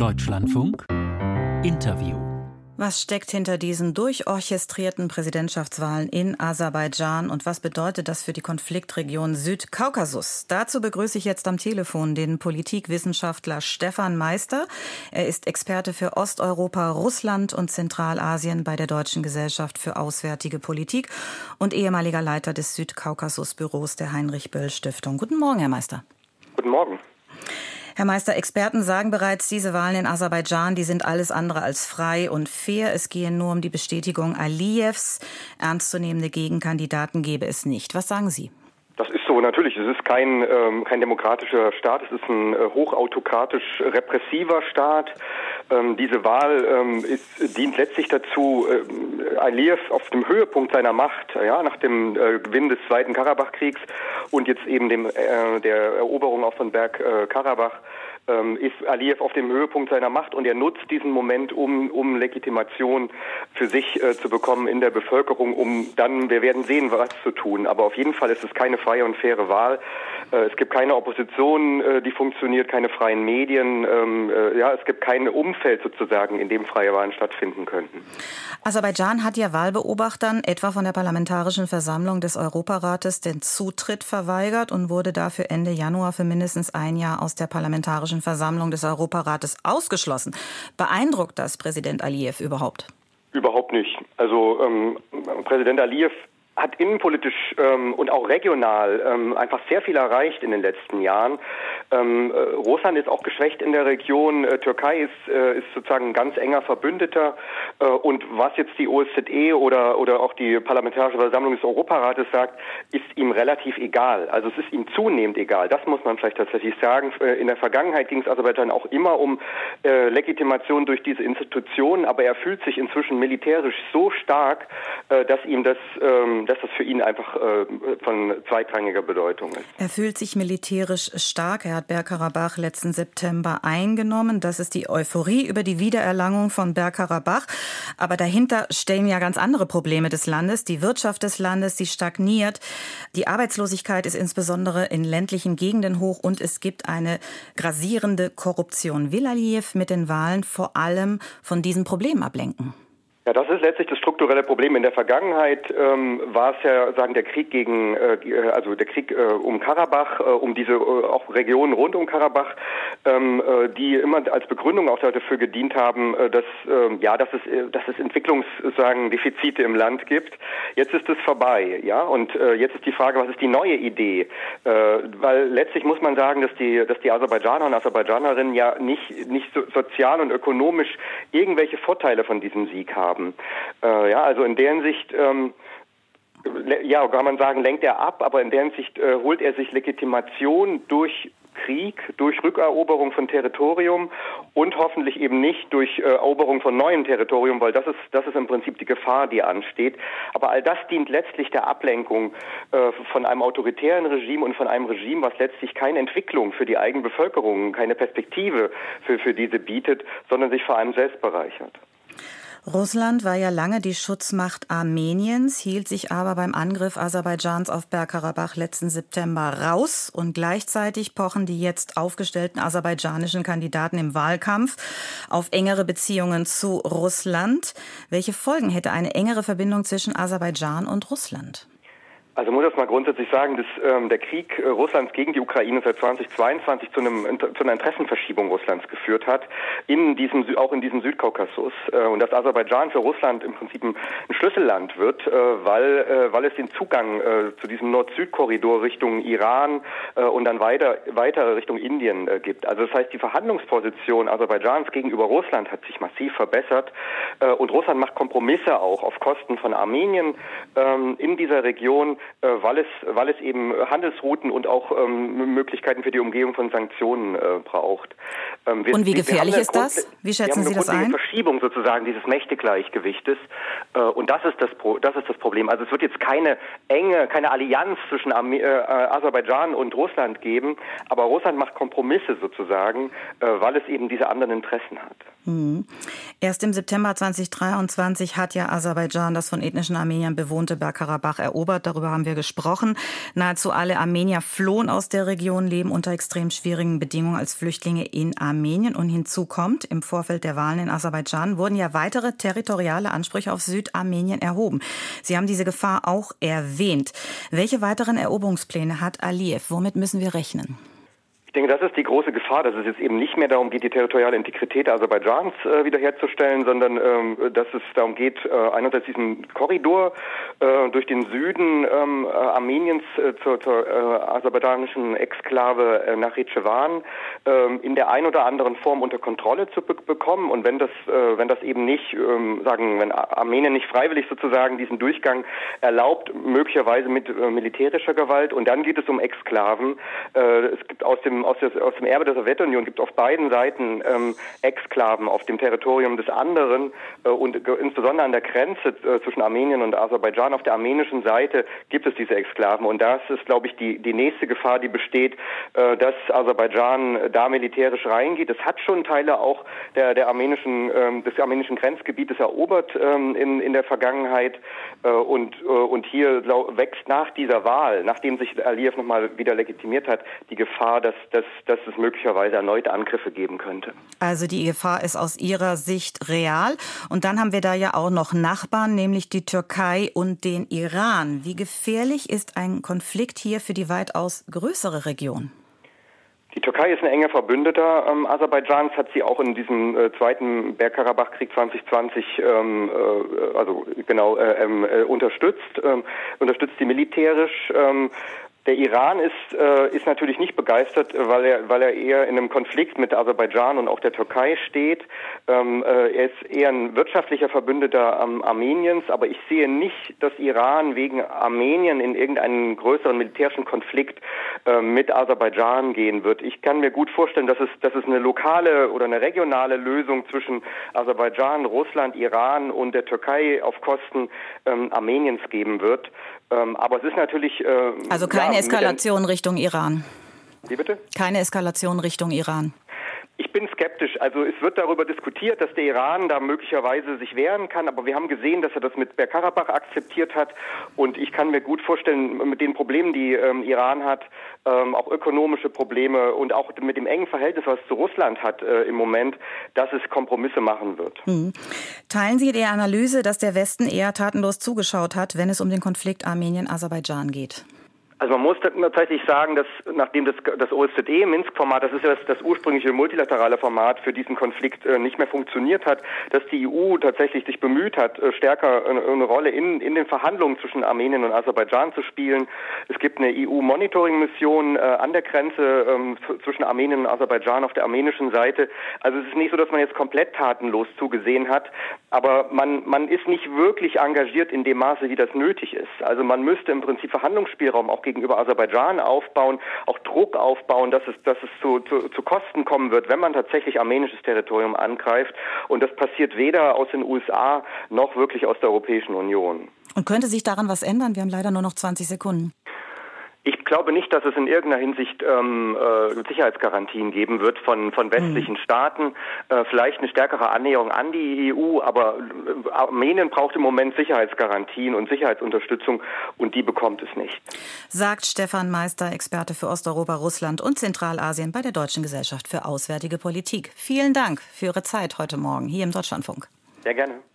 Deutschlandfunk Interview. Was steckt hinter diesen durchorchestrierten Präsidentschaftswahlen in Aserbaidschan und was bedeutet das für die Konfliktregion Südkaukasus? Dazu begrüße ich jetzt am Telefon den Politikwissenschaftler Stefan Meister. Er ist Experte für Osteuropa, Russland und Zentralasien bei der Deutschen Gesellschaft für Auswärtige Politik und ehemaliger Leiter des Südkaukasus-Büros der Heinrich Böll Stiftung. Guten Morgen, Herr Meister. Guten Morgen. Herr Meister, Experten sagen bereits, diese Wahlen in Aserbaidschan, die sind alles andere als frei und fair. Es gehe nur um die Bestätigung Aliyevs. Ernstzunehmende Gegenkandidaten gebe es nicht. Was sagen Sie? Das ist so, natürlich. Es ist kein, ähm, kein demokratischer Staat, es ist ein äh, hochautokratisch repressiver Staat. Ähm, diese Wahl ähm, ist, dient letztlich dazu, äh, Aliyev auf dem Höhepunkt seiner Macht, ja, nach dem äh, Gewinn des Zweiten Karabachkriegs und jetzt eben dem, äh, der Eroberung auch von Berg äh, Karabach, ähm, ist Aliyev auf dem Höhepunkt seiner Macht und er nutzt diesen Moment, um, um Legitimation für sich äh, zu bekommen in der Bevölkerung, um dann, wir werden sehen, was zu tun. Aber auf jeden Fall ist es keine freie und faire Wahl. Äh, es gibt keine Opposition, äh, die funktioniert, keine freien Medien. Ähm, äh, ja, es gibt kein Umfeld sozusagen, in dem freie Wahlen stattfinden könnten. Aserbaidschan hat ja Wahlbeobachtern etwa von der Parlamentarischen Versammlung des Europarates den Zutritt verweigert und wurde dafür Ende Januar für mindestens ein Jahr aus der Parlamentarischen Versammlung des Europarates ausgeschlossen. Beeindruckt das Präsident Aliyev überhaupt? Überhaupt nicht. Also ähm, Präsident Aliyev hat innenpolitisch ähm, und auch regional ähm, einfach sehr viel erreicht in den letzten Jahren. Ähm, äh, Russland ist auch geschwächt in der Region. Äh, Türkei ist, äh, ist sozusagen ein ganz enger Verbündeter. Äh, und was jetzt die OSZE oder, oder auch die Parlamentarische Versammlung des Europarates sagt, ist ihm relativ egal. Also es ist ihm zunehmend egal. Das muss man vielleicht tatsächlich sagen. Äh, in der Vergangenheit ging es Aserbaidschan auch immer um äh, Legitimation durch diese Institutionen, aber er fühlt sich inzwischen militärisch so stark, dass ihm das ähm, dass das für ihn einfach äh, von zweitrangiger Bedeutung ist. Er fühlt sich militärisch stark. Er hat Bergkarabach letzten September eingenommen. Das ist die Euphorie über die Wiedererlangung von Bergkarabach. Aber dahinter stehen ja ganz andere Probleme des Landes. Die Wirtschaft des Landes, die stagniert. Die Arbeitslosigkeit ist insbesondere in ländlichen Gegenden hoch und es gibt eine grasierende Korruption. Will Aliyev mit den Wahlen vor allem von diesen Problemen ablenken? Ja, das ist letztlich das strukturelle Problem. In der Vergangenheit ähm, war es ja sagen der Krieg gegen, äh, also der Krieg äh, um Karabach, äh, um diese äh, auch Regionen rund um Karabach, ähm, äh, die immer als Begründung auch dafür gedient haben, äh, dass äh, ja, dass es, äh, dass es Entwicklungssagen Defizite im Land gibt. Jetzt ist es vorbei, ja, und äh, jetzt ist die Frage, was ist die neue Idee? Äh, weil letztlich muss man sagen, dass die, dass die Aserbaidschaner und Aserbaidschanerinnen ja nicht nicht so sozial und ökonomisch irgendwelche Vorteile von diesem Sieg haben haben. Äh, ja, also in deren Sicht ähm, ja, kann man sagen, lenkt er ab, aber in deren Sicht äh, holt er sich Legitimation durch Krieg, durch Rückeroberung von Territorium und hoffentlich eben nicht durch äh, Eroberung von neuem Territorium, weil das ist, das ist im Prinzip die Gefahr, die ansteht. Aber all das dient letztlich der Ablenkung äh, von einem autoritären Regime und von einem Regime, was letztlich keine Entwicklung für die eigene Bevölkerung, keine Perspektive für, für diese bietet, sondern sich vor allem selbst bereichert. Russland war ja lange die Schutzmacht Armeniens, hielt sich aber beim Angriff Aserbaidschans auf Bergkarabach letzten September raus und gleichzeitig pochen die jetzt aufgestellten aserbaidschanischen Kandidaten im Wahlkampf auf engere Beziehungen zu Russland. Welche Folgen hätte eine engere Verbindung zwischen Aserbaidschan und Russland? Also muss ich mal grundsätzlich sagen, dass ähm, der Krieg äh, Russlands gegen die Ukraine seit 2022 zu, einem, zu einer Interessenverschiebung Russlands geführt hat, in diesem, auch in diesem Südkaukasus. Äh, und dass Aserbaidschan für Russland im Prinzip ein, Schlüsselland wird, äh, weil, äh, weil es den Zugang äh, zu diesem Nord-Süd-Korridor Richtung Iran äh, und dann weiter, weiter Richtung Indien äh, gibt. Also das heißt, die Verhandlungsposition Aserbaidschans gegenüber Russland hat sich massiv verbessert äh, und Russland macht Kompromisse auch auf Kosten von Armenien ähm, in dieser Region weil es, weil es eben Handelsrouten und auch ähm, Möglichkeiten für die Umgehung von Sanktionen äh, braucht. Ähm, wir, und wie gefährlich ist das? Wie schätzen Sie das ein? Verschiebung sozusagen dieses Mächtegleichgewichtes. Äh, und das ist das, Pro das ist das Problem. Also es wird jetzt keine enge, keine Allianz zwischen Arme äh, Aserbaidschan und Russland geben, aber Russland macht Kompromisse sozusagen, äh, weil es eben diese anderen Interessen hat. Mhm. Erst im September 2023 hat ja Aserbaidschan das von ethnischen Armeniern bewohnte Bergkarabach erobert. Darüber haben haben wir gesprochen. Nahezu alle Armenier flohen aus der Region, leben unter extrem schwierigen Bedingungen als Flüchtlinge in Armenien. Und hinzu kommt, im Vorfeld der Wahlen in Aserbaidschan wurden ja weitere territoriale Ansprüche auf Südarmenien erhoben. Sie haben diese Gefahr auch erwähnt. Welche weiteren Eroberungspläne hat Aliyev? Womit müssen wir rechnen? Ich denke, das ist die große Gefahr, dass es jetzt eben nicht mehr darum geht, die territoriale Integrität Aserbaidschans äh, wiederherzustellen, sondern ähm, dass es darum geht, äh, einerseits diesen Korridor äh, durch den Süden ähm, äh, Armeniens äh, zur, zur äh, aserbaidschanischen Exklave äh, nach Rechevan äh, in der ein oder anderen Form unter Kontrolle zu be bekommen. Und wenn das, wenn das eben nicht, äh, sagen, wenn Armenien nicht freiwillig sozusagen diesen Durchgang erlaubt, möglicherweise mit militärischer Gewalt. Und dann geht es um Exklaven. Es gibt aus dem aus, des, aus dem Erbe der Sowjetunion gibt auf beiden Seiten ähm, Exklaven auf dem Territorium des anderen äh, und insbesondere an der Grenze äh, zwischen Armenien und Aserbaidschan auf der armenischen Seite gibt es diese Exklaven und das ist, glaube ich, die, die nächste Gefahr, die besteht, äh, dass Aserbaidschan da militärisch reingeht. Es hat schon Teile auch der, der armenischen, ähm, des armenischen Grenzgebietes erobert ähm, in, in der Vergangenheit äh, und, äh, und hier glaub, wächst nach dieser Wahl, nachdem sich Aliyev nochmal wieder legitimiert hat, die Gefahr, dass, dass, dass es möglicherweise erneut Angriffe geben könnte. Also die Gefahr ist aus Ihrer Sicht real. Und dann haben wir da ja auch noch Nachbarn, nämlich die Türkei und den Iran. Wie gefährlich ist ein Konflikt hier für die weitaus größere Region? Die Türkei ist ein enger Verbündeter ähm, Aserbaidschans, hat sie auch in diesem äh, zweiten Bergkarabach-Krieg 2020 ähm, äh, also genau äh, ähm, äh, unterstützt, ähm, unterstützt sie militärisch. Der Iran ist, äh, ist natürlich nicht begeistert, weil er, weil er eher in einem Konflikt mit Aserbaidschan und auch der Türkei steht. Ähm, äh, er ist eher ein wirtschaftlicher Verbündeter ähm, Armeniens, aber ich sehe nicht, dass Iran wegen Armenien in irgendeinen größeren militärischen Konflikt äh, mit Aserbaidschan gehen wird. Ich kann mir gut vorstellen, dass es, dass es eine lokale oder eine regionale Lösung zwischen Aserbaidschan, Russland, Iran und der Türkei auf Kosten ähm, Armeniens geben wird. Ähm, aber es ist natürlich. Äh, also keine ja, Eskalation Richtung Iran. Wie bitte? Keine Eskalation Richtung Iran. Ich bin skeptisch. Also es wird darüber diskutiert, dass der Iran da möglicherweise sich wehren kann, aber wir haben gesehen, dass er das mit Bergkarabach akzeptiert hat und ich kann mir gut vorstellen, mit den Problemen, die ähm, Iran hat, ähm, auch ökonomische Probleme und auch mit dem engen Verhältnis, was es zu Russland hat äh, im Moment, dass es Kompromisse machen wird. Mhm. Teilen Sie die Analyse, dass der Westen eher tatenlos zugeschaut hat, wenn es um den Konflikt Armenien-Aserbaidschan geht? Also man muss tatsächlich sagen, dass nachdem das, das OSZE-Minsk-Format, das ist ja das, das, ursprüngliche multilaterale Format für diesen Konflikt äh, nicht mehr funktioniert hat, dass die EU tatsächlich sich bemüht hat, äh, stärker eine, eine, Rolle in, in den Verhandlungen zwischen Armenien und Aserbaidschan zu spielen. Es gibt eine EU-Monitoring-Mission äh, an der Grenze ähm, zwischen Armenien und Aserbaidschan auf der armenischen Seite. Also es ist nicht so, dass man jetzt komplett tatenlos zugesehen hat, aber man, man ist nicht wirklich engagiert in dem Maße, wie das nötig ist. Also man müsste im Prinzip Verhandlungsspielraum auch gegenüber Aserbaidschan aufbauen, auch Druck aufbauen, dass es, dass es zu, zu, zu Kosten kommen wird, wenn man tatsächlich armenisches Territorium angreift. Und das passiert weder aus den USA noch wirklich aus der Europäischen Union. Und könnte sich daran was ändern? Wir haben leider nur noch 20 Sekunden. Ich glaube nicht, dass es in irgendeiner Hinsicht ähm, äh, Sicherheitsgarantien geben wird von, von westlichen mhm. Staaten. Äh, vielleicht eine stärkere Annäherung an die EU, aber äh, Armenien braucht im Moment Sicherheitsgarantien und Sicherheitsunterstützung und die bekommt es nicht. Sagt Stefan Meister, Experte für Osteuropa, Russland und Zentralasien bei der Deutschen Gesellschaft für Auswärtige Politik. Vielen Dank für Ihre Zeit heute Morgen hier im Deutschlandfunk. Sehr gerne.